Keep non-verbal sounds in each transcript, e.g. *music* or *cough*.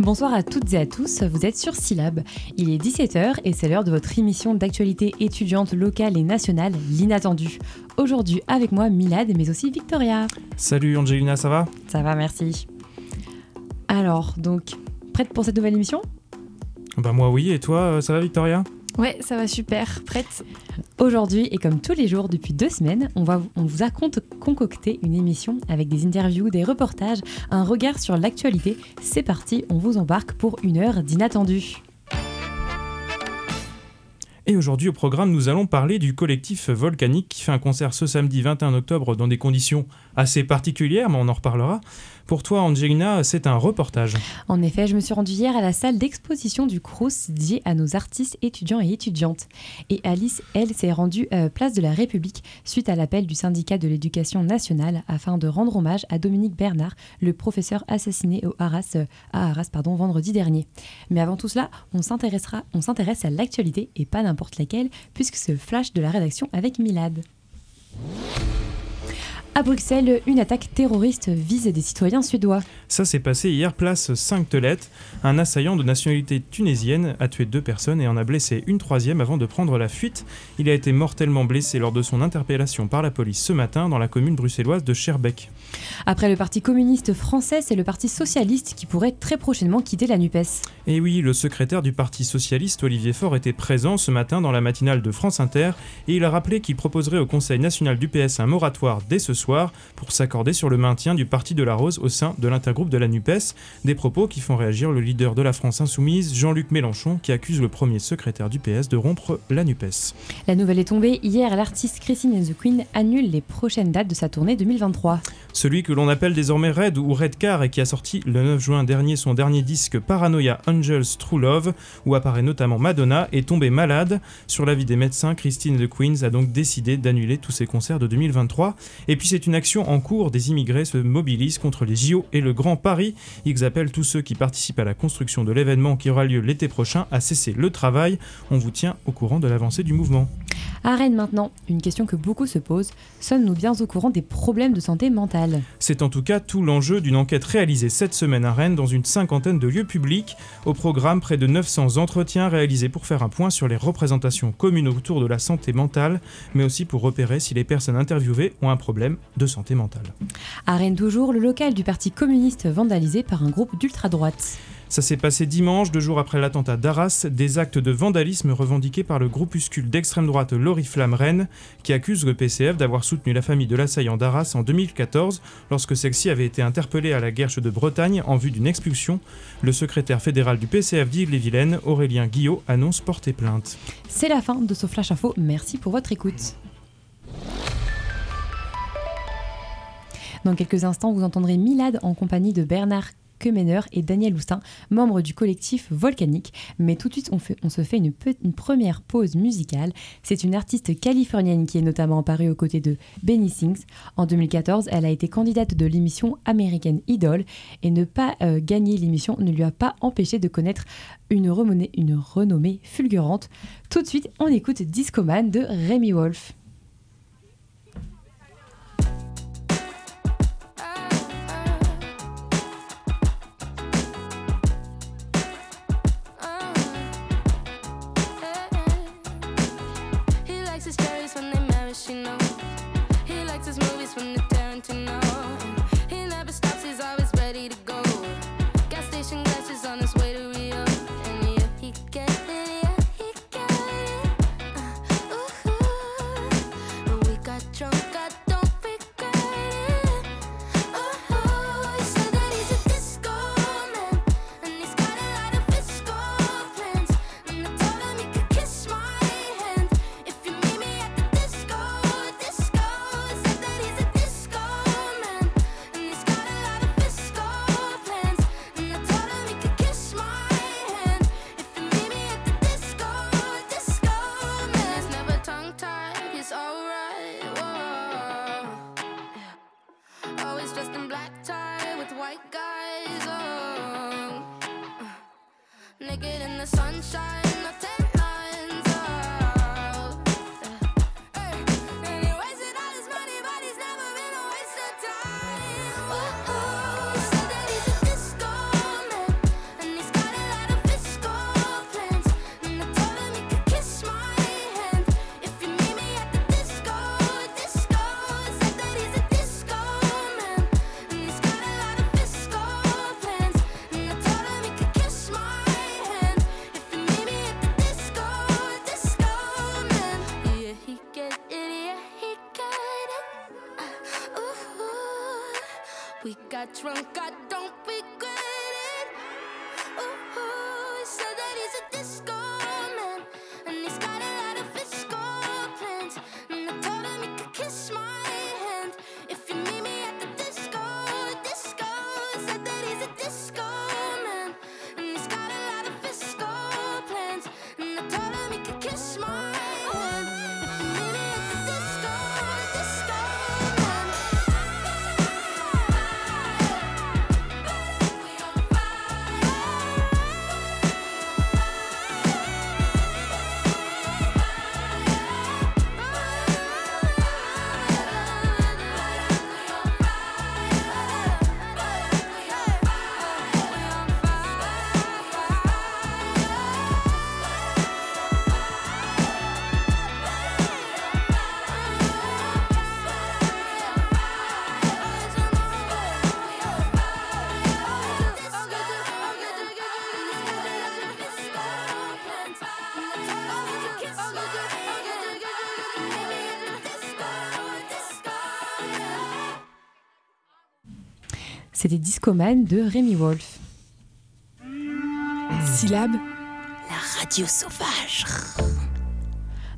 Bonsoir à toutes et à tous, vous êtes sur Syllab. Il est 17h et c'est l'heure de votre émission d'actualité étudiante locale et nationale, l'inattendu. Aujourd'hui avec moi Milad mais aussi Victoria. Salut Angelina, ça va? Ça va, merci. Alors, donc, prête pour cette nouvelle émission? Bah moi oui, et toi, euh, ça va Victoria? Ouais, ça va super, prête. Aujourd'hui, et comme tous les jours depuis deux semaines, on, va, on vous a con- concocté une émission avec des interviews, des reportages, un regard sur l'actualité. C'est parti, on vous embarque pour une heure d'inattendu. Et aujourd'hui au programme, nous allons parler du collectif Volcanique qui fait un concert ce samedi 21 octobre dans des conditions assez particulières, mais on en reparlera. Pour toi Angelina, c'est un reportage. En effet, je me suis rendue hier à la salle d'exposition du Crous dédiée à nos artistes étudiants et étudiantes. Et Alice, elle, s'est rendue euh, place de la République suite à l'appel du syndicat de l'éducation nationale afin de rendre hommage à Dominique Bernard, le professeur assassiné au euh, à Arras pardon, vendredi dernier. Mais avant tout cela, on on s'intéresse à l'actualité et pas n'importe laquelle, puisque c'est le flash de la rédaction avec Milad. À Bruxelles, une attaque terroriste vise des citoyens suédois. Ça s'est passé hier place 5 Telette. Un assaillant de nationalité tunisienne a tué deux personnes et en a blessé une troisième avant de prendre la fuite. Il a été mortellement blessé lors de son interpellation par la police ce matin dans la commune bruxelloise de Scherbeck. Après le Parti communiste français, c'est le Parti socialiste qui pourrait très prochainement quitter la NUPES. Et oui, le secrétaire du Parti socialiste, Olivier Faure, était présent ce matin dans la matinale de France Inter et il a rappelé qu'il proposerait au Conseil national du PS un moratoire dès ce soir pour s'accorder sur le maintien du Parti de la Rose au sein de l'intergroupe de la NUPES. Des propos qui font réagir le leader de la France insoumise, Jean-Luc Mélenchon, qui accuse le premier secrétaire du PS de rompre la NUPES. La nouvelle est tombée. Hier, l'artiste Christine and the Queen annule les prochaines dates de sa tournée 2023. Celui que l'on appelle désormais Red ou Redcar et qui a sorti le 9 juin dernier son dernier disque Paranoia Angels True Love, où apparaît notamment Madonna, est tombé malade. Sur l'avis des médecins, Christine the Queens a donc décidé d'annuler tous ses concerts de 2023. Et puis c'est une action en cours, des immigrés se mobilisent contre les JO et le Grand Paris. Ils appellent tous ceux qui participent à la construction de l'événement qui aura lieu l'été prochain à cesser le travail. On vous tient au courant de l'avancée du mouvement. À Rennes maintenant, une question que beaucoup se posent. Sommes-nous bien au courant des problèmes de santé mentale? C'est en tout cas tout l'enjeu d'une enquête réalisée cette semaine à Rennes dans une cinquantaine de lieux publics. Au programme, près de 900 entretiens réalisés pour faire un point sur les représentations communes autour de la santé mentale, mais aussi pour repérer si les personnes interviewées ont un problème de santé mentale. À Rennes toujours, le local du Parti communiste vandalisé par un groupe d'ultra-droite. Ça s'est passé dimanche, deux jours après l'attentat d'Arras, des actes de vandalisme revendiqués par le groupuscule d'extrême droite L'Oriflamme Rennes, qui accuse le PCF d'avoir soutenu la famille de l'assaillant d'Arras en 2014, lorsque celle-ci avait été interpellée à la Guerche de Bretagne en vue d'une expulsion. Le secrétaire fédéral du PCF d'Ille-et-Vilaine, Aurélien Guillot, annonce porter plainte. C'est la fin de ce Flash Info. Merci pour votre écoute. Dans quelques instants, vous entendrez Milad en compagnie de Bernard Kemener et Daniel Houstin, membres du collectif Volcanique. Mais tout de suite, on, se fait une première pause musicale. C'est une artiste californienne qui est notamment apparue aux côtés de Benny Sings. En 2014, elle a été candidate de l'émission American Idol et ne pas euh, gagner l'émission ne lui a pas empêché de connaître une, remonée- une renommée fulgurante. Tout de suite, on écoute Discoman de Rémi Wolf. C'était Discoman de Rémi Wolf. Syllabe. Radio sauvage.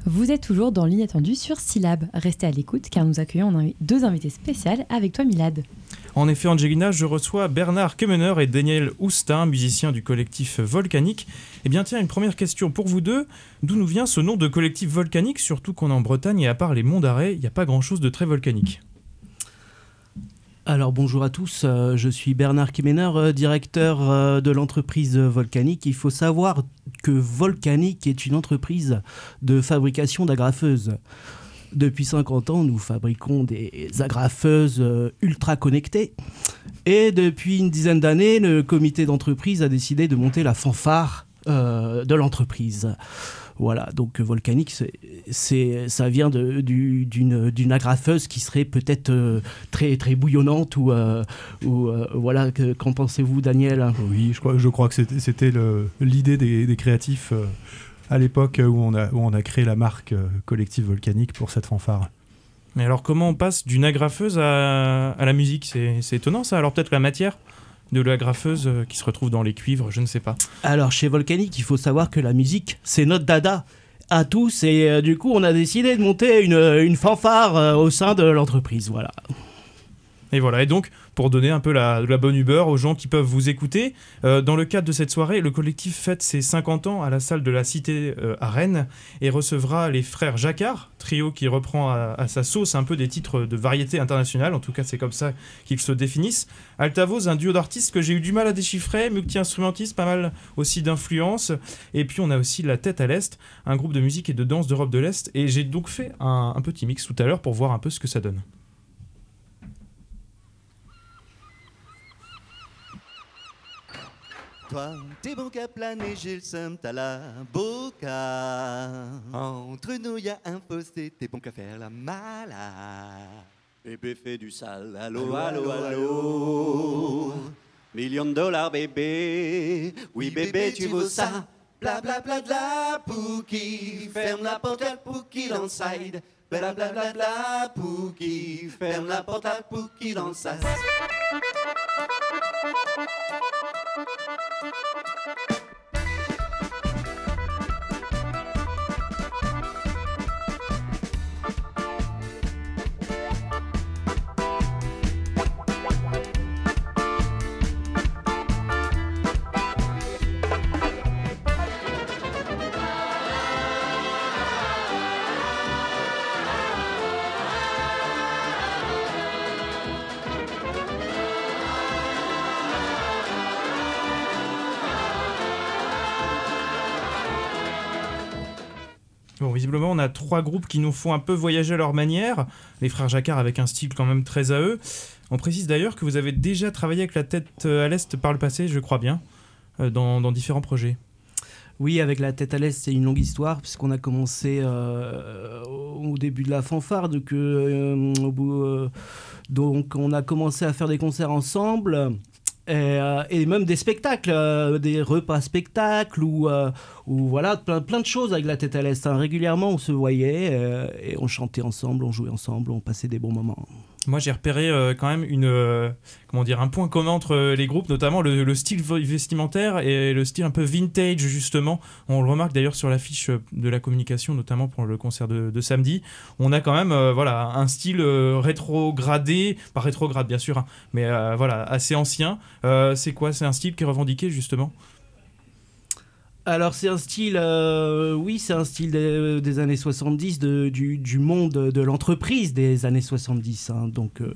Vous êtes toujours dans l'inattendu sur Syllab. Restez à l'écoute car nous accueillons deux invités spéciales avec toi Milad. En effet, Angelina, je reçois Bernard Kemener et Daniel Oustin, musiciens du collectif Volcanique. Eh bien, tiens, une première question pour vous deux. D'où nous vient ce nom de collectif volcanique, surtout qu'on est en Bretagne et à part les monts d'arrêt, il n'y a pas grand-chose de très volcanique? Alors bonjour à tous, euh, je suis Bernard Kimener, euh, directeur euh, de l'entreprise Volcanique. Il faut savoir que Volcanique est une entreprise de fabrication d'agrafeuses. Depuis 50 ans, nous fabriquons des agrafeuses ultra connectées. Et depuis une dizaine d'années, le comité d'entreprise a décidé de monter la fanfare de l'entreprise. Voilà, donc euh, volcanique, c'est- ça vient de- du- d'une, d'une agrafeuse qui serait peut-être euh, très, très bouillonnante ou, euh, ou euh, voilà, que- qu'en pensez-vous, Daniel? Oui, je crois, je crois que c'était- c'était le- l'idée des, des créatifs euh, à l'époque où, on a- où on a créé la marque collective volcanique pour cette fanfare. Mais alors, comment on passe d'une agrafeuse à, à la musique? C'est c'est étonnant ça. Alors, peut-être la matière? De l'agrafeuse euh, qui se retrouve dans les cuivres, je ne sais pas. Alors, chez Volcanique, il faut savoir que la musique, c'est notre dada à tous. Et euh, du coup, on a décidé de monter une, une fanfare euh, au sein de l'entreprise. Voilà. Et voilà, et donc, pour donner un peu la, bonne humeur aux gens qui peuvent vous écouter, euh, dans le cadre de cette soirée, le collectif fête ses 50 ans à la salle de la Cité euh, à Rennes et recevra les frères Jacquard, trio qui reprend à, sa sauce un peu des titres de variété internationale, en tout cas c'est comme ça qu'ils se définissent. Altavoz, un duo d'artistes que j'ai eu du mal à déchiffrer, multi-instrumentiste, pas mal aussi d'influence. Et puis on a aussi La Tête à l'Est, un groupe de musique et de danse d'Europe de l'Est. Et j'ai donc fait un petit mix tout à l'heure pour voir un peu ce que ça donne. Toi, t'es bon qu'à planer, j'ai le seum, t'as la boca. Entre nous, y a un fossé, t'es bon qu'à faire la malade. Bébé fait du sale, allô, allô, allô. Million de dollars, bébé. Oui, bébé, tu veux ça. Bla bla bla de la Pookie, ferme la porte à Pookie dans le side. Bla bla bla de la Pookie, ferme la porte à Pookie dans le side. On a trois groupes qui nous font un peu voyager à leur manière. Les frères Jacquard avec un style quand même très à eux. On précise d'ailleurs que vous avez déjà travaillé avec la tête euh, à l'Est par le passé, je crois bien, euh, dans, différents projets. Oui, avec la tête à l'est, c'est une longue histoire, puisqu'on a commencé euh, au début de la fanfare, au bout, donc on a commencé à faire des concerts ensemble. Et, euh, et même des spectacles, euh, des repas spectacles ou, euh, voilà plein, de choses avec la tête à l'est. hein. Régulièrement, on se voyait et on chantait ensemble, on jouait ensemble, on passait des bons moments. Moi, j'ai repéré euh, quand même une, euh, comment dire, un point commun entre euh, les groupes, notamment le, le style vestimentaire et le style un peu vintage, justement. On le remarque d'ailleurs sur l'affiche de la communication, notamment pour le concert de, samedi. On a quand même voilà, un style rétrogradé, pas rétrograde bien sûr, hein, mais voilà, assez ancien. C'est quoi? C'est un style qui est revendiqué, justement? Alors c'est un style, euh, oui, c'est un style des, des années 70, de- du, monde de l'entreprise des années 70. hein. donc, euh,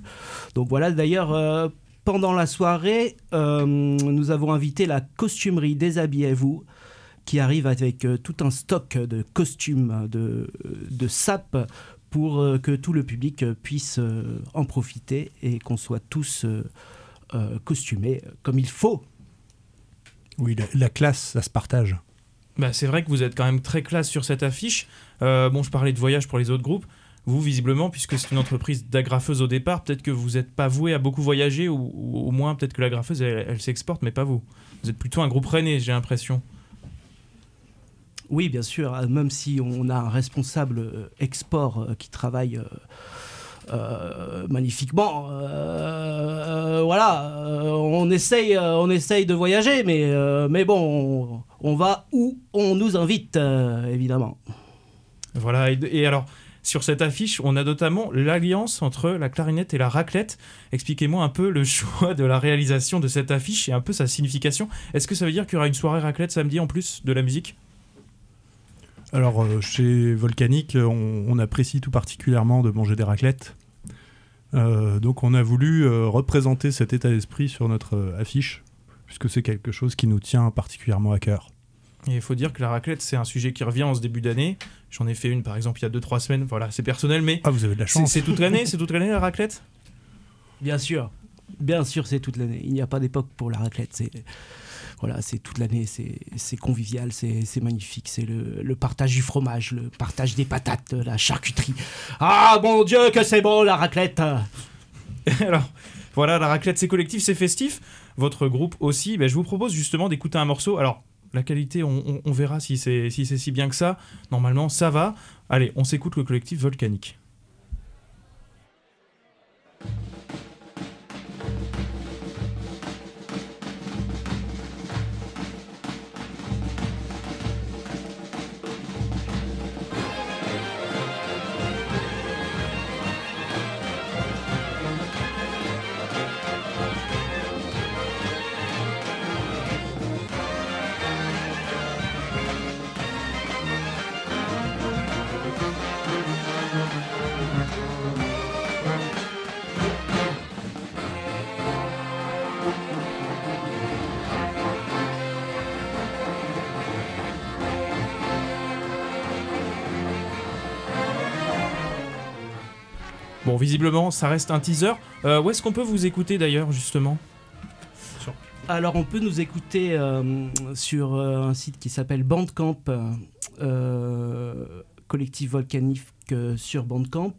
donc voilà, d'ailleurs, euh, pendant la soirée, euh, nous avons invité la costumerie Déshabillez-vous, qui arrive avec euh, tout un stock de costumes, de, de sapes, pour euh, que tout le public euh, puisse euh, en profiter et qu'on soit tous euh, euh, costumés comme il faut. Oui, la, la classe, ça se partage. Bah, c'est vrai que vous êtes quand même très classe sur cette affiche. Euh, bon, je parlais de voyage pour les autres groupes. Vous, visiblement, puisque c'est une entreprise d'agrafeuse au départ, peut-être que vous n'êtes pas voué à beaucoup voyager, ou, ou au moins peut-être que l'agrafeuse, elle, elle s'exporte, mais pas vous. Vous êtes plutôt un groupe rennais, j'ai l'impression. Oui, bien sûr, euh, même si on a un responsable euh, export qui travaille euh, magnifiquement, euh, euh, voilà, on, essaye, on essaye de voyager, mais, mais bon, on, va où on nous invite, évidemment. Voilà, et alors, sur cette affiche, on a notamment l'alliance entre la clarinette et la raclette. Expliquez-moi un peu le *laughs* choix de la réalisation de cette affiche et un peu sa signification. Est-ce que ça veut dire qu'il y aura une soirée raclette samedi en plus de la musique? Alors, euh, chez Volcanic, euh, on, on apprécie tout particulièrement de manger des raclettes. Euh, donc, on a voulu euh, représenter cet état d'esprit sur notre euh, affiche, puisque c'est quelque chose qui nous tient particulièrement à cœur. Et il faut dire que la raclette, c'est un sujet qui revient en ce début d'année. J'en ai fait une, par exemple, il y a 2-3 semaines. Voilà, c'est personnel, mais Ah, vous avez de la chance. c'est toute l'année C'est toute l'année la raclette? Bien sûr, bien sûr, c'est toute l'année. Il n'y a pas d'époque pour la raclette. C'est voilà, c'est toute l'année. C'est convivial, c'est magnifique. C'est le, partage du fromage, le partage des patates, la charcuterie. Ah mon Dieu, que c'est bon la raclette *laughs* Alors, voilà, la raclette, c'est collectif, c'est festif. Votre groupe aussi. Ben, je vous propose justement d'écouter un morceau. Alors, la qualité, on, verra si c'est si, c'est si bien que ça. Normalement, ça va. Allez, on s'écoute le collectif volcanique. Bon, visiblement, ça reste un teaser. Euh, où est-ce qu'on peut vous écouter d'ailleurs, justement? Alors on peut nous écouter euh, sur euh, un site qui s'appelle Bandcamp, euh, collectif volcanique euh, sur Bandcamp.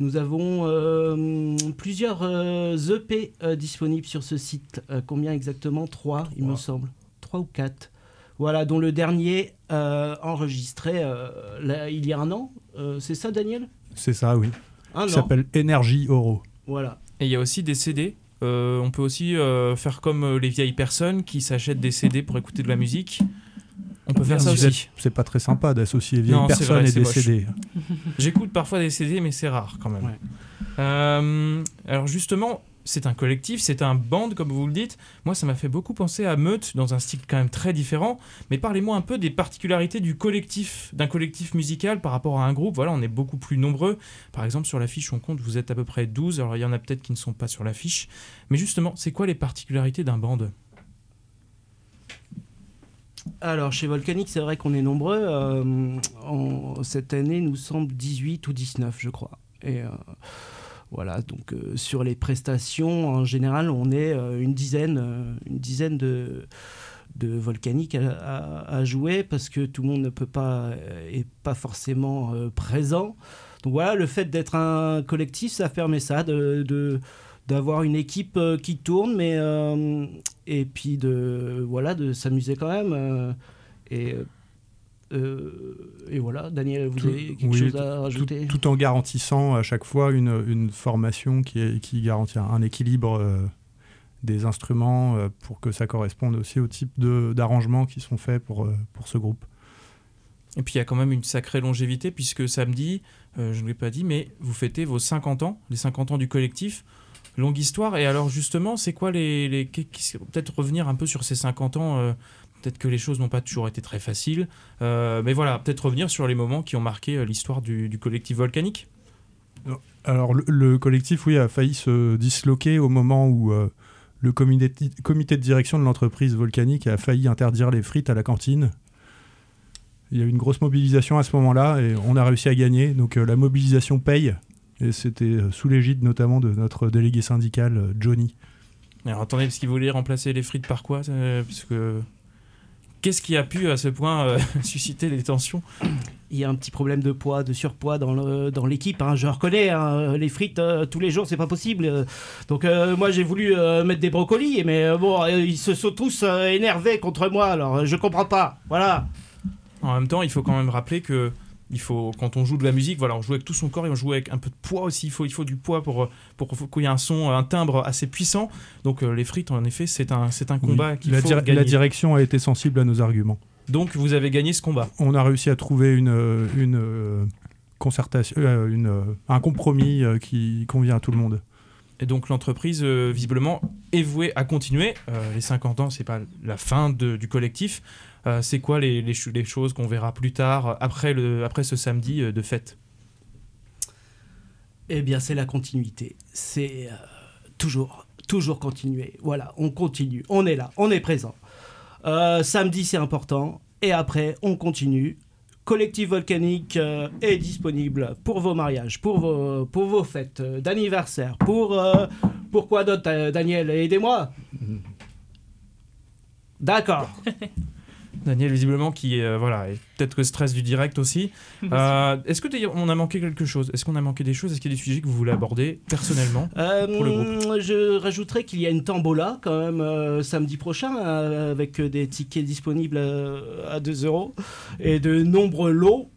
Nous avons euh, plusieurs euh, EP euh, disponibles sur ce site. Euh, combien exactement? Trois, il me semble. Trois ou quatre. Voilà, dont le dernier euh, enregistré euh, là, il y a un an. Euh, C'est ça, Daniel? C'est ça, oui. Un Il an. s'appelle Energy Oro. Voilà. Et il y a aussi des CD. Euh, on peut aussi euh, faire comme euh, les vieilles personnes qui s'achètent des CD pour écouter de la musique. On peut faire ça aussi. C'est pas très sympa d'associer vieilles Non, personnes vrai, et des moche. CD. *laughs* J'écoute parfois des CD, mais c'est rare quand même. Ouais. Euh, alors justement, c'est un collectif, c'est un band, comme vous le dites. Moi, ça m'a fait beaucoup penser à Meute, dans un style quand même très différent. Mais parlez-moi un peu des particularités du collectif, d'un collectif musical par rapport à un groupe. Voilà, on est beaucoup plus nombreux. Par exemple, sur l'affiche, on compte, vous êtes à peu près 12. Alors, il y en a peut-être qui ne sont pas sur l'affiche. Mais justement, c'est quoi les particularités d'un band? Alors, chez Volcanic, c'est vrai qu'on est nombreux. Euh, cette année, nous sommes 18 ou 19, je crois. Et euh, voilà, donc euh, sur les prestations, en général, on est euh, une dizaine, euh, une dizaine de, Volcanic à, jouer parce que tout le monde ne peut pas, est pas forcément présent. Donc voilà, le fait d'être un collectif, ça permet ça, de, d'avoir une équipe qui tourne, mais et puis de voilà de s'amuser quand même. et euh, et voilà, Daniel, vous Tout- avez quelque oui, chose à rajouter? tout en garantissant à chaque fois une, une formation qui, est, qui garantit un équilibre euh, des instruments euh, pour que ça corresponde aussi au type de- d'arrangements qui sont faits pour, euh, pour ce groupe. Et puis il y a quand même une sacrée longévité puisque samedi, euh, je ne l'ai pas dit, mais vous fêtez vos 50 ans, les 50 ans du collectif. Longue histoire. Et alors justement, c'est quoi les... les Peut-être revenir un peu sur ces 50 ans. Peut-être que les choses n'ont pas toujours été très faciles. Euh, mais voilà, peut-être revenir sur les moments qui ont marqué euh, l'histoire du, du collectif volcanique. Alors le, le collectif, oui, a failli se disloquer au moment où euh, le comité, comité de direction de l'entreprise volcanique a failli interdire les frites à la cantine. Il y a eu une grosse mobilisation à ce moment-là et on a réussi à gagner. Donc euh, la mobilisation paye. Et c'était sous l'égide notamment de notre délégué syndical, Johnny. Alors attendez, parce qu'il voulait remplacer les frites par quoi Parce que... Qu'est-ce qui a pu à ce point euh, *laughs* susciter des tensions Il y a un petit problème de poids, de surpoids dans le- dans l'équipe. hein. Je reconnais, hein, les frites euh, tous les jours, c'est pas possible. Euh, Donc euh, moi j'ai voulu mettre des brocolis, mais bon, ils se sont tous énervés contre moi. Alors je comprends pas. Voilà. En même temps, il faut quand même rappeler que il faut, quand on joue de la musique, voilà, on joue avec tout son corps et on joue avec un peu de poids aussi. Il faut, il faut du poids pour, pour qu'il y ait un son, un timbre assez puissant. Donc euh, les frites, en effet, c'est un, c'est un combat Oui. qu'il la, faut gagner. la direction a été sensible à nos arguments. Donc vous avez gagné ce combat. On a réussi à trouver une, euh, une euh, concertation, euh, une, un compromis qui convient à tout le monde. Et donc l'entreprise, euh, visiblement, est vouée à continuer. Les 50 ans, c'est pas la fin de- du collectif. Euh, c'est quoi les, les ch- les choses qu'on verra plus tard, euh, après, le, après ce samedi euh, de fête? Eh bien, c'est la continuité. C'est euh, toujours, toujours continuer. Voilà, on continue. On est là, on est présent. Euh, samedi, c'est important. Et après, on continue. Collectif Volcanique euh, est disponible pour vos mariages, pour vos, pour vos fêtes euh, d'anniversaire, pour... euh, pour quoi d'autre, euh, Daniel? Aidez-moi *laughs* D'accord. *laughs* Daniel, visiblement, qui est, euh, voilà, et peut-être le stress du direct aussi. Euh, Est-ce que on a manqué quelque chose? Est-ce qu'on a manqué des choses? Est-ce qu'il y a des sujets que vous voulez aborder personnellement Euh, Pour le groupe? Je rajouterais qu'il y a une tambola quand même euh, samedi prochain avec des tickets disponibles euh, à 2 euros et de nombreux lots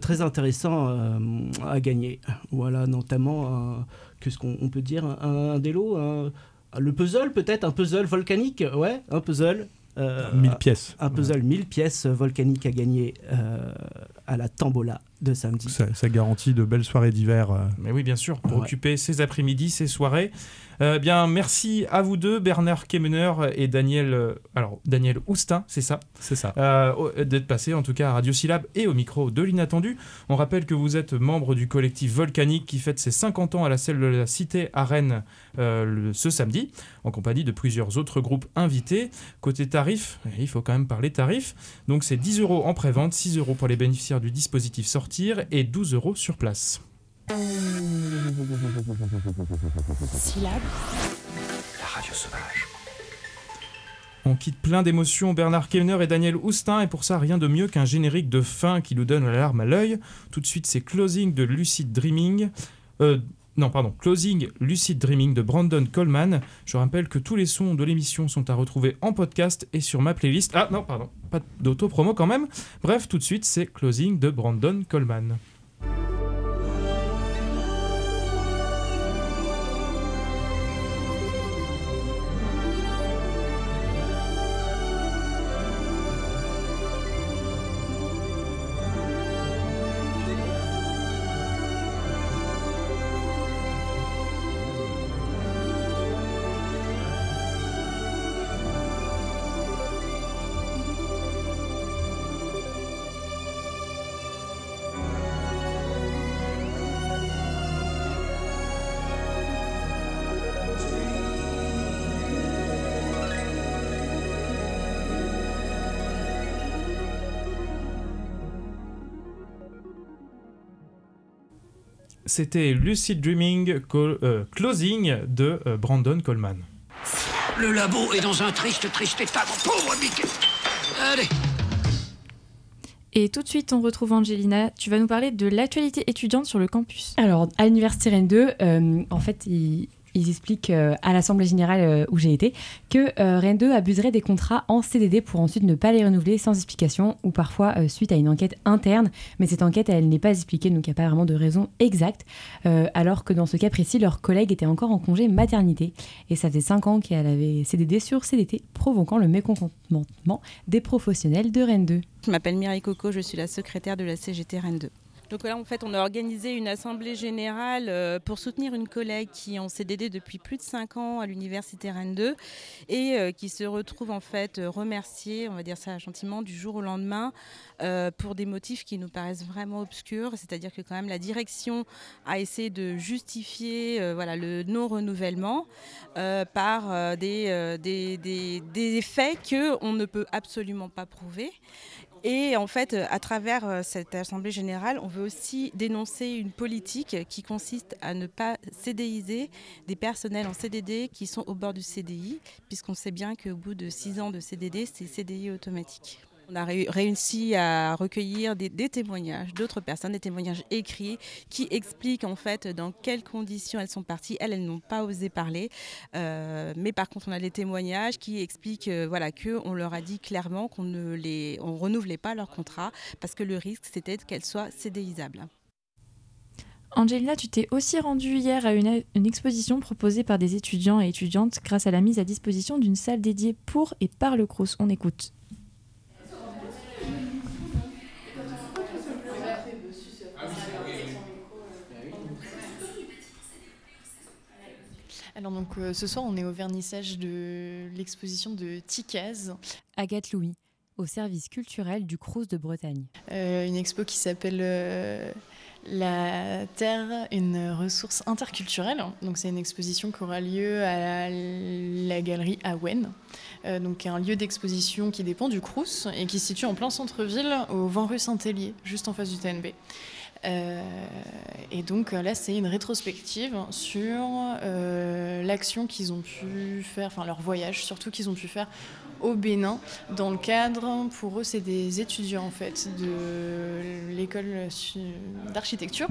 très intéressants à gagner. Voilà, notamment, qu'est-ce qu'on on peut dire? Un, un des lots un- Le puzzle peut-être? Un puzzle volcanique? Ouais, un puzzle. Euh, 1000 pièces. Un puzzle 1000 pièces volcaniques à gagner euh, à la tambola de samedi. Ça, ça garantit de belles soirées d'hiver. euh, Mais oui, bien sûr, pour Ouais. occuper ces après-midi, ces soirées. Euh, bien, merci à vous deux, Bernard Kemener et Daniel, euh, alors Daniel Oustin, c'est ça, C'est ça. euh, d'être passés en tout cas à Radio Syllab et au micro de l'inattendu. On rappelle que vous êtes membre du collectif Volcanique qui fête ses 50 ans à la salle de la Cité à Rennes euh, le- ce samedi, en compagnie de plusieurs autres groupes invités. Côté tarif, il faut quand même parler tarif. Donc c'est 10 euros en pré-vente, 6 euros pour les bénéficiaires du dispositif Sortir et 12 euros sur place. Syllabe. On quitte plein d'émotions Bernard Kellner et Daniel Houstin, et pour ça, rien de mieux qu'un générique de fin qui nous donne la larme à l'œil. Tout de suite, c'est Closing de Lucid Dreaming. Euh, non, pardon, Closing Lucid Dreaming de Brandon Coleman. Je rappelle que tous les sons de l'émission sont à retrouver en podcast et sur ma playlist. Ah non, pardon, pas d'auto-promo quand même. Bref, tout de suite, c'est Closing de Brandon Coleman. C'était Lucid Dreaming Col- euh, Closing de euh, Brandon Coleman. Le labo est dans un triste, triste état, mon pauvre Mickey. Allez, Et tout de suite, on retrouve Angelina. Tu vas nous parler de l'actualité étudiante sur le campus. Alors, à l'Université Rennes 2, euh, en fait, il, ils expliquent euh, à l'Assemblée Générale euh, où j'ai été que euh, Rennes 2 abuserait des contrats en CDD pour ensuite ne pas les renouveler sans explication ou parfois suite à une enquête interne. Mais cette enquête, elle n'est pas expliquée, donc il n'y a pas vraiment de raison exacte. Alors que dans ce cas précis, leur collègue était encore en congé maternité. Et ça faisait 5 ans qu'elle avait CDD sur CDT, provoquant le mécontentement des professionnels de Rennes 2. Je m'appelle Mireille Coco, je suis la secrétaire de la CGT Rennes 2. Donc là, en fait, on a organisé une assemblée générale euh, pour soutenir une collègue qui est en CDD depuis plus de 5 ans à l'université Rennes 2 et euh, qui se retrouve en fait remerciée, on va dire ça gentiment, du jour au lendemain euh, pour des motifs qui nous paraissent vraiment obscurs. C'est-à-dire que quand même la direction a essayé de justifier le non-renouvellement par des, des, des- des faits qu'on ne peut absolument pas prouver. Et en fait, à travers euh, cette Assemblée générale, on veut aussi dénoncer une politique qui consiste à ne pas CDIser des personnels en CDD qui sont au bord du CDI, puisqu'on sait bien qu'au bout de six ans de CDD, c'est CDI automatique. On a ré- réussi à recueillir des, des témoignages d'autres personnes, des témoignages écrits qui expliquent en fait dans quelles conditions elles sont parties. Elles, n'ont pas osé parler, Euh, mais par contre on a les témoignages qui expliquent euh, voilà que on leur a dit clairement qu'on ne les, on renouvelait pas leur contrat parce que le risque c'était qu'elles soient CDIsables. Angelina, tu t'es aussi rendue hier à une, une exposition proposée par des étudiants et étudiantes grâce à la mise à disposition d'une salle dédiée pour et par le Crous. On écoute. Alors donc euh, ce soir on est au vernissage de l'exposition de Ticaz. Agathe Louis, au service culturel du Crous de Bretagne. Euh, une expo qui s'appelle euh, La Terre, une ressource interculturelle. Donc c'est une exposition qui aura lieu à la, la galerie Awen, euh, donc un lieu d'exposition qui dépend du Crous et qui se situe en plein centre-ville, au vent rue Saint-Hélier, juste en face du TNB. Euh, et donc euh, là, c'est une rétrospective sur euh, l'action qu'ils ont pu faire, enfin leur voyage surtout qu'ils ont pu faire au Bénin dans le cadre, pour eux, c'est des étudiants en fait de l'école d'architecture.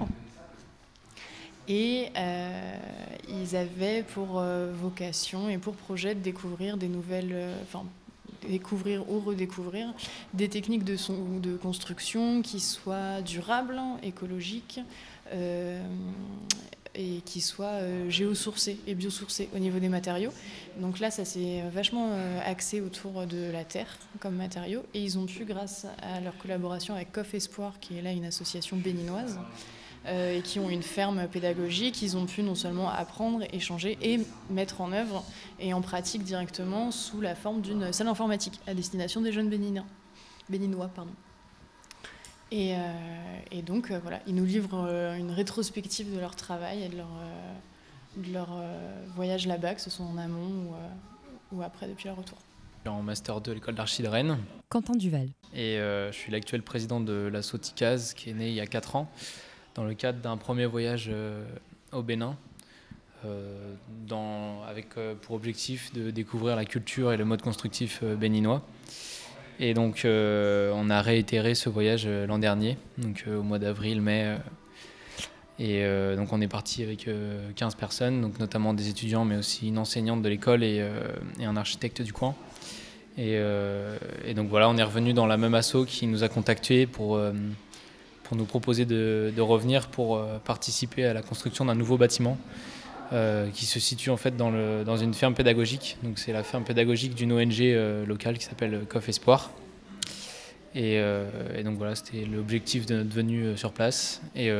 Et ils avaient pour vocation et pour projet de découvrir des nouvelles, découvrir ou redécouvrir des techniques de, construction qui soient durables, écologiques euh, et qui soient euh, géosourcées et biosourcées au niveau des matériaux. Donc là, ça s'est vachement euh, axé autour de la terre comme matériau et ils ont pu, grâce à leur collaboration avec Coff Espoir, qui est là une association béninoise, et qui ont une ferme pédagogique, ils ont pu non seulement apprendre, échanger et mettre en œuvre et en pratique directement sous la forme d'une salle informatique à destination des jeunes béninois. béninois pardon. Et, euh, et donc euh, voilà, ils nous livrent euh, une rétrospective de leur travail et de leur, euh, de leur euh, voyage là-bas, que ce soit en amont ou, euh, ou après depuis leur retour. Je suis en Master 2 à l'école d'archi de Rennes. Quentin Duval. Et euh, je suis l'actuel président de la Soticaz, qui est né il y a 4 ans, dans le cadre d'un premier voyage euh, au Bénin, euh, avec euh, pour objectif de découvrir la culture et le mode constructif béninois. Et donc, on a réitéré ce voyage l'an dernier, donc au mois d'avril, mai. et donc, on est parti avec euh, 15 personnes, donc notamment des étudiants, mais aussi une enseignante de l'école et, un architecte du coin. Et, et donc voilà, on est revenu dans la même asso qui nous a contactés pour, pour nous proposer de, revenir pour euh, participer à la construction d'un nouveau bâtiment euh, qui se situe en fait dans, une ferme pédagogique. Donc c'est la ferme pédagogique d'une ONG euh, locale qui s'appelle Coff Espoir. Et, donc voilà, c'était l'objectif de notre venue sur place. Et,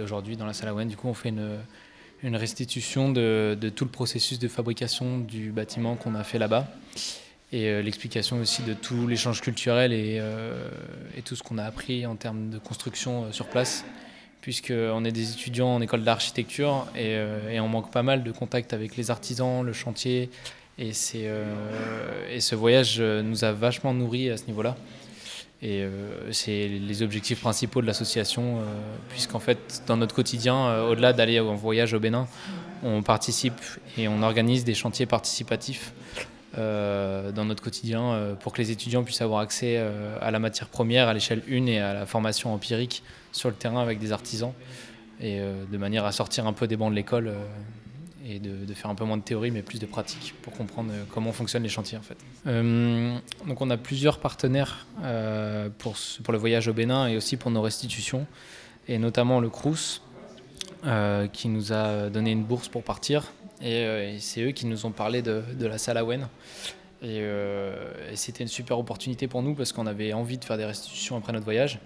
aujourd'hui, dans la salle Awen, du coup, on fait une, restitution de tout le processus de fabrication du bâtiment qu'on a fait là-bas et euh, l'explication aussi de tout l'échange culturel et, euh, et tout ce qu'on a appris en termes de construction euh, sur place, puisqu'on est des étudiants en école d'architecture et, on manque pas mal de contact avec les artisans, le chantier, et, et ce voyage nous a vachement nourri à ce niveau-là. Et c'est les objectifs principaux de l'association, puisqu'en fait, dans notre quotidien, au-delà d'aller en voyage au Bénin, on participe et on organise des chantiers participatifs dans notre quotidien euh, pour que les étudiants puissent avoir accès euh, à la matière première à l'échelle 1 et à la formation empirique sur le terrain avec des artisans et euh, de manière à sortir un peu des bancs de l'école euh, et de, faire un peu moins de théorie mais plus de pratique pour comprendre euh, comment fonctionnent les chantiers en fait. Euh, donc on a plusieurs partenaires euh, pour, pour le voyage au Bénin et aussi pour nos restitutions et notamment le Crous euh, qui nous a donné une bourse pour partir et, euh, c'est eux qui nous ont parlé de, la salle Awen. Et, euh, et c'était une super opportunité pour nous parce qu'on avait envie de faire des restitutions après notre voyage.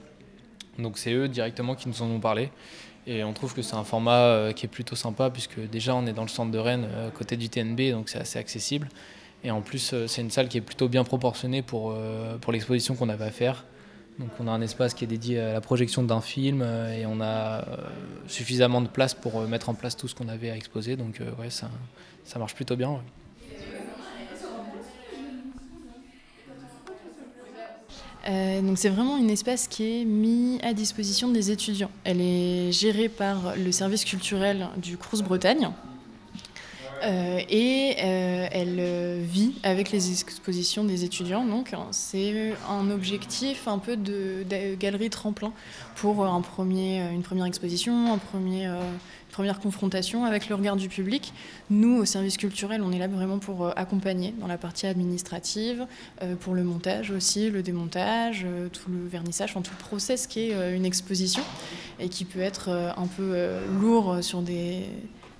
Donc c'est eux directement qui nous en ont parlé. Et on trouve que c'est un format euh, qui est plutôt sympa puisque déjà on est dans le centre de Rennes, euh, à côté du TNB, donc c'est assez accessible. Et en plus euh, c'est une salle qui est plutôt bien proportionnée pour, euh, pour l'exposition qu'on avait à faire. Donc on a un espace qui est dédié à la projection d'un film euh, et on a euh, suffisamment de place pour euh, mettre en place tout ce qu'on avait à exposer. Donc ouais, ça, marche plutôt bien. donc c'est vraiment un espace qui est mis à disposition des étudiants. Elle est gérée par le service culturel du Crous Bretagne. Euh, et euh, elle euh, vit avec les expositions des étudiants. Donc c'est un objectif un peu de, galerie tremplin pour un premier, une première exposition, une première confrontation avec le regard du public. Nous, au service culturel, on est là vraiment pour accompagner dans la partie administrative, pour le montage aussi, le démontage, tout le vernissage, enfin tout le process qui est une exposition et qui peut être un peu lourd sur des,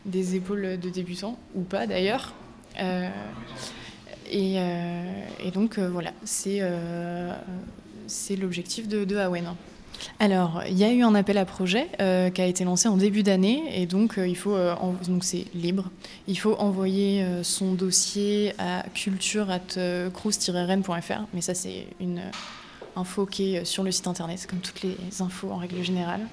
des épaules de débutants, ou pas d'ailleurs. Euh, et, euh, et donc euh, voilà, c'est l'objectif de, de. Alors, il y a eu un appel à projet qui a été lancé en début d'année et donc il faut donc c'est libre. Il faut envoyer son dossier à culture@crous-rennes.fr, mais ça c'est une info qui est sur le site internet, comme toutes les infos en règle générale.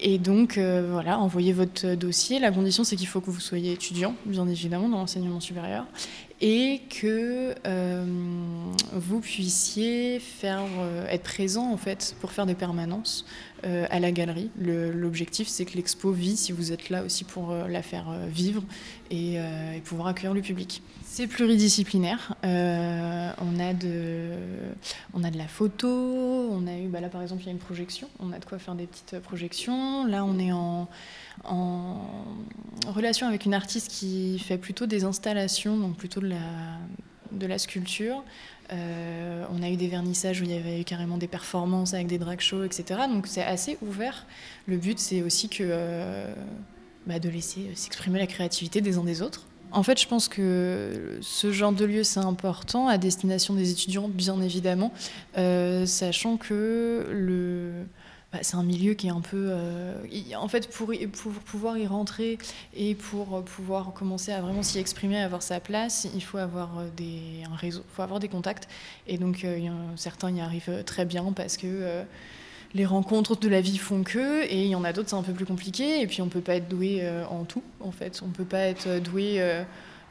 Et donc, euh, voilà, envoyez votre dossier. La condition, c'est qu'il faut que vous soyez étudiant, bien évidemment, dans l'enseignement supérieur, et que euh, vous puissiez euh, être présent, en fait, pour faire des permanences à la galerie. Le- L'objectif, c'est que l'expo vit, si vous êtes là aussi pour la faire vivre et pouvoir accueillir le public. C'est pluridisciplinaire. Euh, on, a de, on a de la photo, on a eu, bah là par exemple, il y a une projection, on a de quoi faire des petites projections. Là, on est en, en relation avec une artiste qui fait plutôt des installations, donc plutôt de la, de la sculpture. Euh, on a eu des vernissages où il y avait carrément des performances avec des drag shows, etc. Donc c'est assez ouvert. Le but, c'est aussi que, euh, bah, de laisser s'exprimer la créativité des uns des autres. En fait, je pense que ce genre de lieu, c'est important à destination des étudiants, bien évidemment, euh, sachant que bah, c'est un milieu qui est un peu... euh, en fait, pour, pouvoir y rentrer et pour pouvoir commencer à vraiment s'y exprimer, avoir sa place, il faut avoir des, contacts. Et donc, euh, certains y arrivent très bien parce que... euh, les rencontres de la vie font que, et il y en a d'autres, c'est un peu plus compliqué, et puis on peut pas être doué euh, en tout, en fait. On peut pas être doué euh,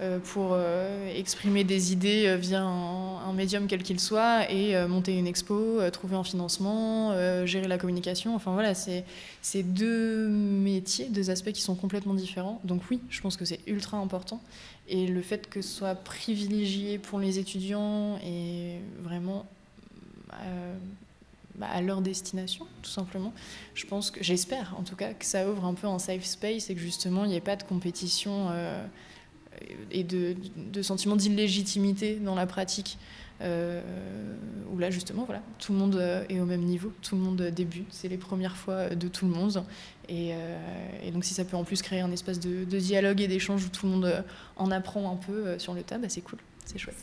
euh, pour euh, exprimer des idées euh, via un, un médium quel qu'il soit, et euh, monter une expo, euh, trouver un financement, euh, gérer la communication. Enfin voilà, c'est deux métiers, deux aspects qui sont complètement différents. Donc oui, je pense que c'est ultra important. Et le fait que ce soit privilégié pour les étudiants est vraiment... bah, à leur destination, tout simplement. Je pense que, j'espère en tout cas, que ça ouvre un peu un safe space et que justement il n'y ait pas de compétition euh, et de, de sentiment d'illégitimité dans la pratique. Euh, où là justement voilà tout le monde euh, est au même niveau tout le monde euh, débute c'est les premières fois de tout le monde et, euh, et donc si ça peut en plus créer un espace de, de dialogue et d'échange où tout le monde en apprend un peu sur le tas bah, c'est cool c'est chouette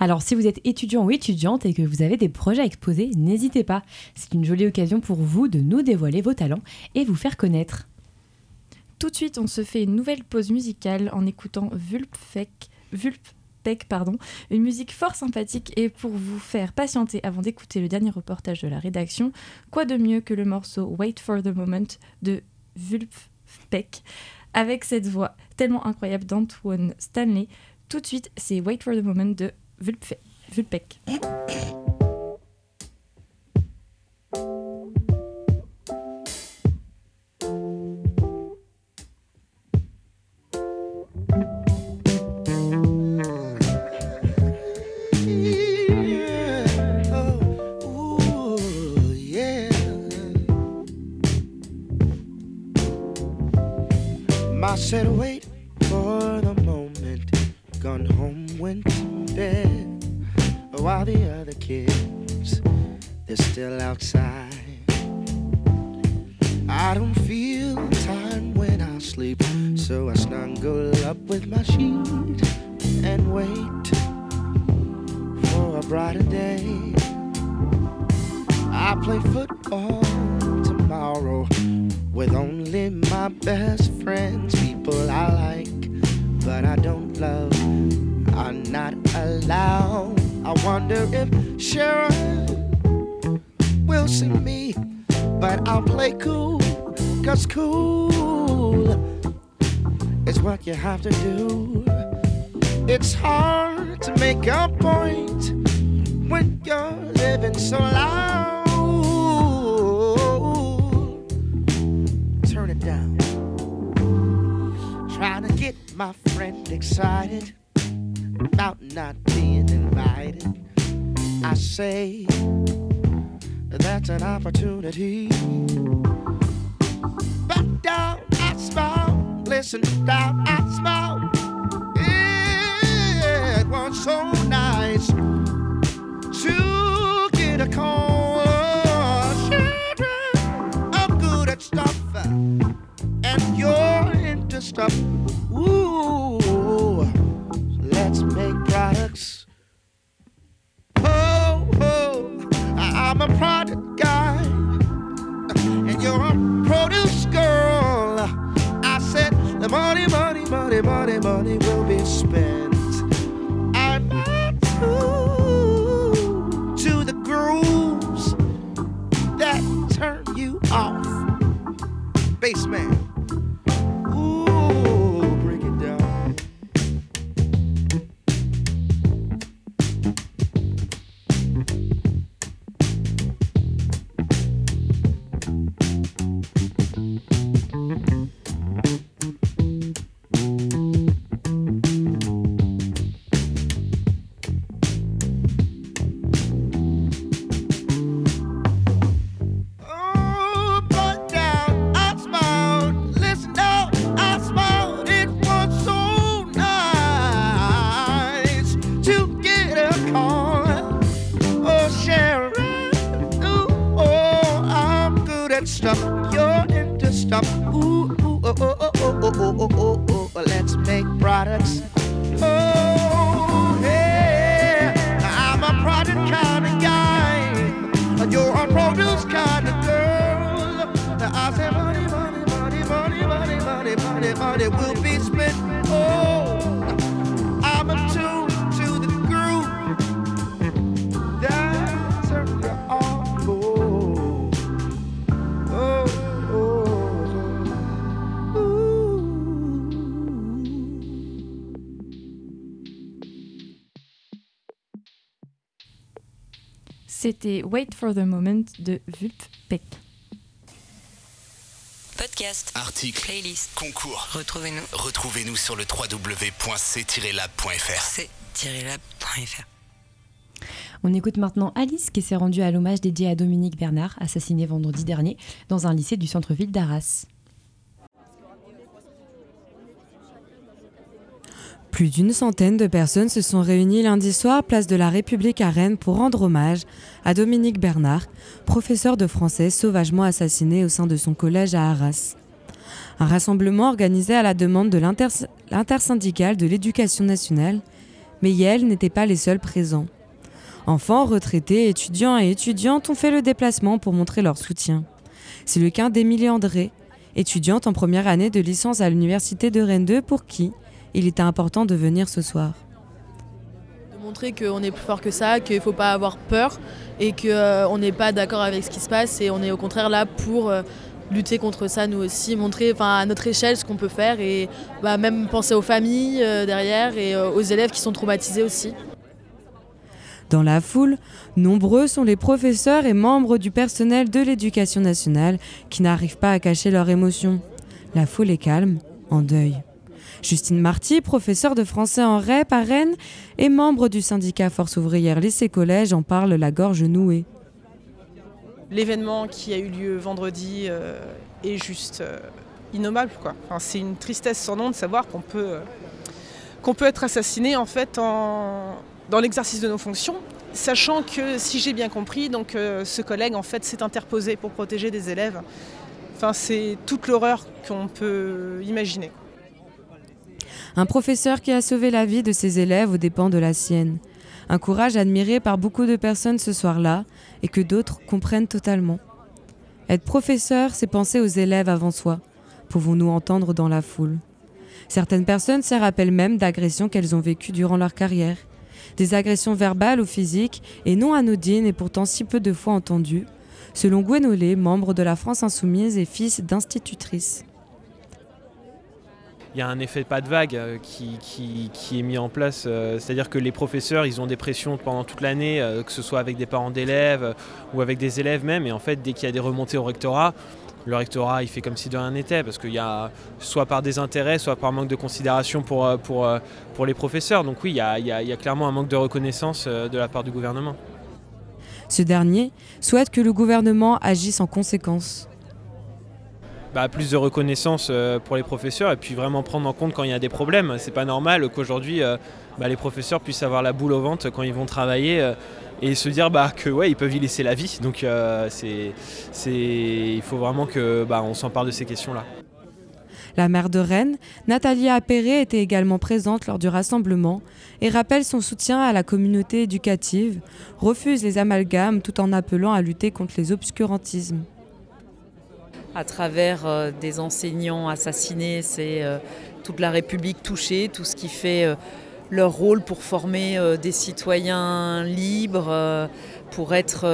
Alors, si vous êtes étudiant ou étudiante et que vous avez des projets à exposer, n'hésitez pas. C'est une jolie occasion pour vous de nous dévoiler vos talents et vous faire connaître. Tout de suite, on se fait une nouvelle pause musicale en écoutant Vulpfek, Vulpec, pardon, une musique fort sympathique et pour vous faire patienter avant d'écouter le dernier reportage de la rédaction, quoi de mieux que le morceau Wait for the Moment de Vulpec avec cette voix tellement incroyable d'Antoine Stanley. Tout de suite, c'est Wait for the Moment de Vulpec. But I don't love, are not allowed. I wonder if Sharon will see me, but I'll play cool, cause cool is what you have to do. It's hard to make a point when you're living so loud. Turn it down. Trying to get my friend excited about not being invited. I say that's an opportunity. Back down, I smile. Listen down, I smile. Yeah, it was so nice to get a call. Children, I'm good at stuff, and you're into stuff. Ooh, let's make products. Oh, oh, I'm a product guy, and you're a produce girl. I said the money, money, money, money, money will be spent. I'm not to the grooves that turn you off. Bassman. C'était Wait for the Moment de Vulp Peck. Podcast, articles, playlist, concours. Retrouvez-nous. Retrouvez-nous sur le www.c-lab.fr. c-lab.fr. On écoute maintenant Alice qui s'est rendue à l'hommage dédié à Dominique Bernard, assassiné vendredi dernier dans un lycée du centre-ville d'Arras. Plus d'une centaine de personnes se sont réunies lundi soir place de la République à Rennes pour rendre hommage à Dominique Bernard, professeur de français sauvagement assassiné au sein de son collège à Arras. Un rassemblement organisé à la demande de l'inter- l'intersyndicale de l'éducation nationale, mais Yale n'étaient pas les seuls présents. Enfants, retraités, étudiants et étudiantes ont fait le déplacement pour montrer leur soutien. C'est le cas d'Émilie André, étudiante en première année de licence à l'université de Rennes 2 pour qui il était important de venir ce soir. de montrer qu'on est plus fort que ça, qu'il ne faut pas avoir peur et qu'on n'est pas d'accord avec ce qui se passe et on est au contraire là pour euh, lutter contre ça nous aussi, montrer à notre échelle ce qu'on peut faire et bah, même penser aux familles euh, derrière et euh, aux élèves qui sont traumatisés aussi. Dans la foule, nombreux sont les professeurs et membres du personnel de l'éducation nationale qui n'arrivent pas à cacher leurs émotions. La foule est calme, en deuil. Justine Marty, professeure de français en REP à Rennes et membre du syndicat Force ouvrière lycée-collège, en parle la gorge nouée. L'événement qui a eu lieu vendredi euh, est juste euh, innommable. C'est une tristesse sans nom de savoir qu'on peut, euh, qu'on peut être assassiné en fait dans l'exercice de nos fonctions, sachant que si j'ai bien compris, donc ce collègue en fait s'est interposé pour protéger des élèves. Enfin, c'est toute l'horreur qu'on peut imaginer. Un professeur qui a sauvé la vie de ses élèves aux dépens de la sienne. Un courage admiré par beaucoup de personnes ce soir-là et que d'autres comprennent totalement. Être professeur, c'est penser aux élèves avant soi, pouvons-nous entendre dans la foule? Certaines personnes se rappellent même d'agressions qu'elles ont vécues durant leur carrière. Des agressions verbales ou physiques, et non anodines et pourtant si peu de fois entendues, selon Gwenolé, membre de la France Insoumise et fils d'institutrice. Il y a un effet pas de vague euh, qui, est mis en place. euh, C'est-à-dire que les professeurs, ils ont des pressions pendant toute l'année, euh, que ce soit avec des parents d'élèves ou avec des élèves même. Et en fait, dès qu'il y a des remontées au rectorat, le rectorat, il fait comme si de rien n'était, parce qu'il y a soit par désintérêt, soit par manque de considération pour, les professeurs. Donc oui, il y a, clairement un manque de reconnaissance de la part du gouvernement. Ce dernier souhaite que le gouvernement agisse en conséquence. Bah, plus de reconnaissance euh, pour les professeurs et puis vraiment prendre en compte quand il y a des problèmes. C'est pas normal qu'aujourd'hui euh, bah, les professeurs puissent avoir la boule au ventre quand ils vont travailler euh, et se dire bah, que ouais ils peuvent y laisser la vie. Donc c'est, il faut vraiment que bah, on s'empare de ces questions-là. La maire de Rennes, Nathalie Appéré, était également présente lors du rassemblement et rappelle son soutien à la communauté éducative, refuse les amalgames tout en appelant à lutter contre les obscurantismes. À travers euh, des enseignants assassinés, c'est euh, toute la République touchée, tout ce qui fait euh, leur rôle pour former des citoyens libres, pour être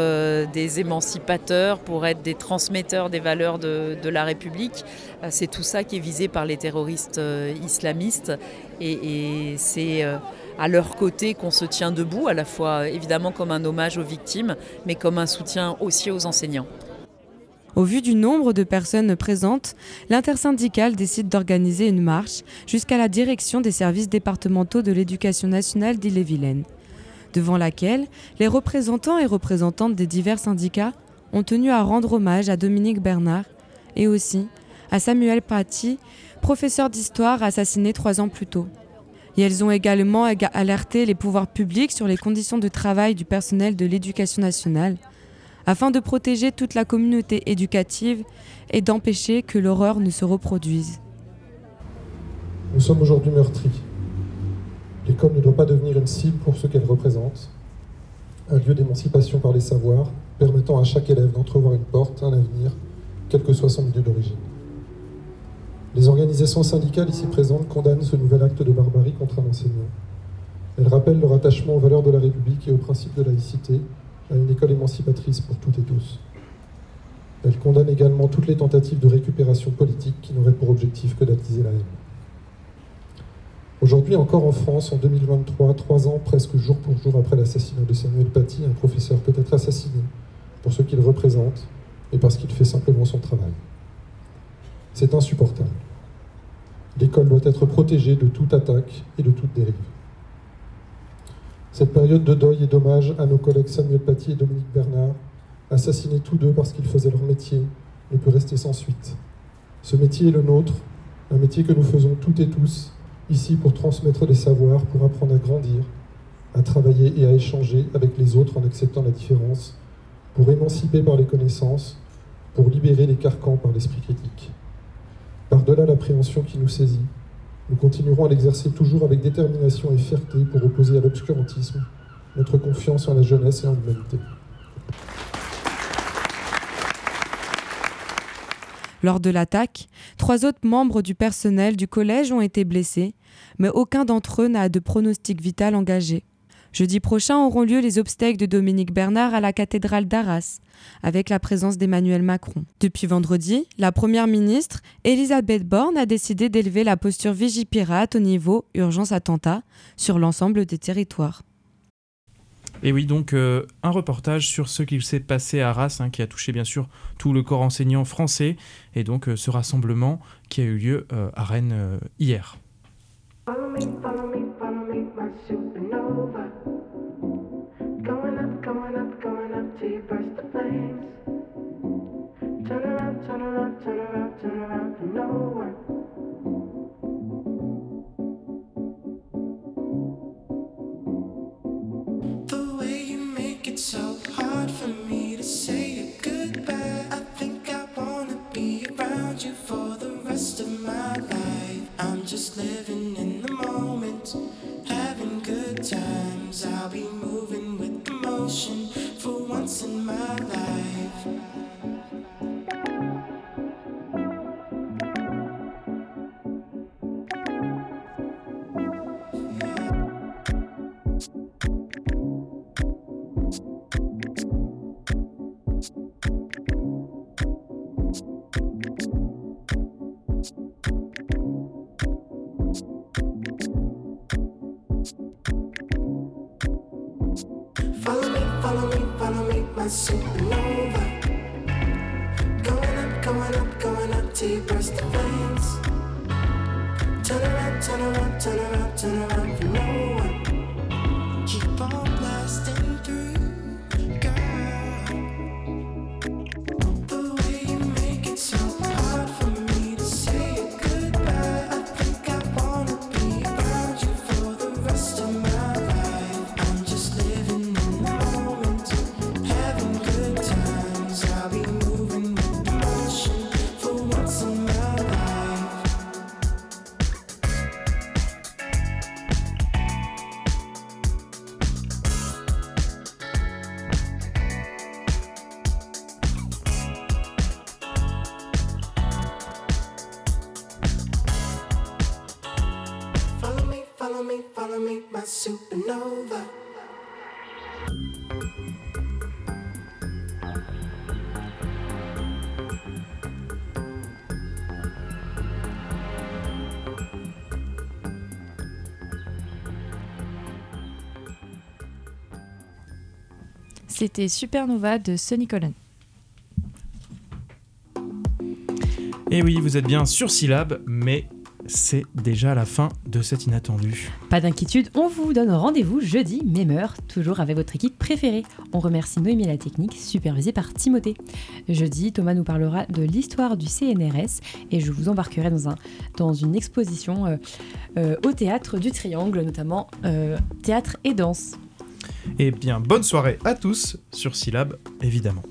des émancipateurs, pour être des transmetteurs des valeurs de, la République. C'est tout ça qui est visé par les terroristes islamistes et, c'est à leur côté qu'on se tient debout, à la fois évidemment comme un hommage aux victimes, mais comme un soutien aussi aux enseignants. Au vu du nombre de personnes présentes, l'intersyndicale décide d'organiser une marche jusqu'à la direction des services départementaux de l'éducation nationale d'Ille-et-Vilaine, devant laquelle les représentants et représentantes des divers syndicats ont tenu à rendre hommage à Dominique Bernard et aussi à Samuel Paty, professeur d'histoire assassiné trois ans plus tôt. Et elles ont également éga- alerté les pouvoirs publics sur les conditions de travail du personnel de l'éducation nationale, afin de protéger toute la communauté éducative et d'empêcher que l'horreur ne se reproduise. Nous sommes aujourd'hui meurtris. L'école ne doit pas devenir une cible pour ce qu'elle représente, un lieu d'émancipation par les savoirs, permettant à chaque élève d'entrevoir une porte, un avenir, quel que soit son milieu d'origine. Les organisations syndicales ici présentes condamnent ce nouvel acte de barbarie contre un enseignant. Elles rappellent leur attachement aux valeurs de la République et aux principes de laïcité, à une école émancipatrice pour toutes et tous. Elles condamnent également toutes les tentatives de récupération politique qui n'auraient pour objectif que d'attiser la haine. Aujourd'hui encore en France, en 2023, trois ans presque jour pour jour après l'assassinat de Samuel Paty, un professeur peut être assassiné pour ce qu'il représente et parce qu'il fait simplement son travail. C'est insupportable. L'école doit être protégée de toute attaque et de toute dérive. Cette période de deuil et d'hommage à nos collègues Samuel Paty et Dominique Bernard, assassinés tous deux parce qu'ils faisaient leur métier, ne peut rester sans suite. Ce métier est le nôtre, un métier que nous faisons toutes et tous, ici pour transmettre des savoirs, pour apprendre à grandir, à travailler et à échanger avec les autres en acceptant la différence, pour émanciper par les connaissances, pour libérer les carcans par l'esprit critique. Par-delà l'appréhension qui nous saisit, nous continuerons à l'exercer toujours avec détermination et fierté pour opposer à l'obscurantisme notre confiance en la jeunesse et en l'humanité. Lors de l'attaque, trois autres membres du personnel du collège ont été blessés, mais aucun d'entre eux n'a de pronostic vital engagé. Jeudi prochain auront lieu les obsèques de Dominique Bernard à la cathédrale d'Arras, avec la présence d'Emmanuel Macron. Depuis vendredi, la première ministre, Elisabeth Borne, a décidé d'élever la posture Vigipirate au niveau urgence attentat sur l'ensemble des territoires. Et oui, donc euh, un reportage sur ce qu'il s'est passé à Arras, hein, qui a touché bien sûr tout le corps enseignant français, et donc euh, ce rassemblement qui a eu lieu euh, à Rennes hier. To nowhere. The way you make it so hard for me to say goodbye. I think I wanna be around you for the rest of my life. I'm just living in the moment, having good times. C'était Supernova de Sonny Colon. Et oui, vous êtes bien sur Syllab, mais c'est déjà la fin de cet inattendu. Pas d'inquiétude, on vous donne rendez-vous jeudi, même heure, toujours avec votre équipe préférée. On remercie Noémie la technique, supervisée par Timothée. Jeudi, Thomas nous parlera de l'histoire du CNRS et je vous embarquerai dans, un, dans une exposition euh, euh, au théâtre du Triangle, notamment euh, théâtre et danse. Eh bien, bonne soirée à tous sur Syllab, évidemment.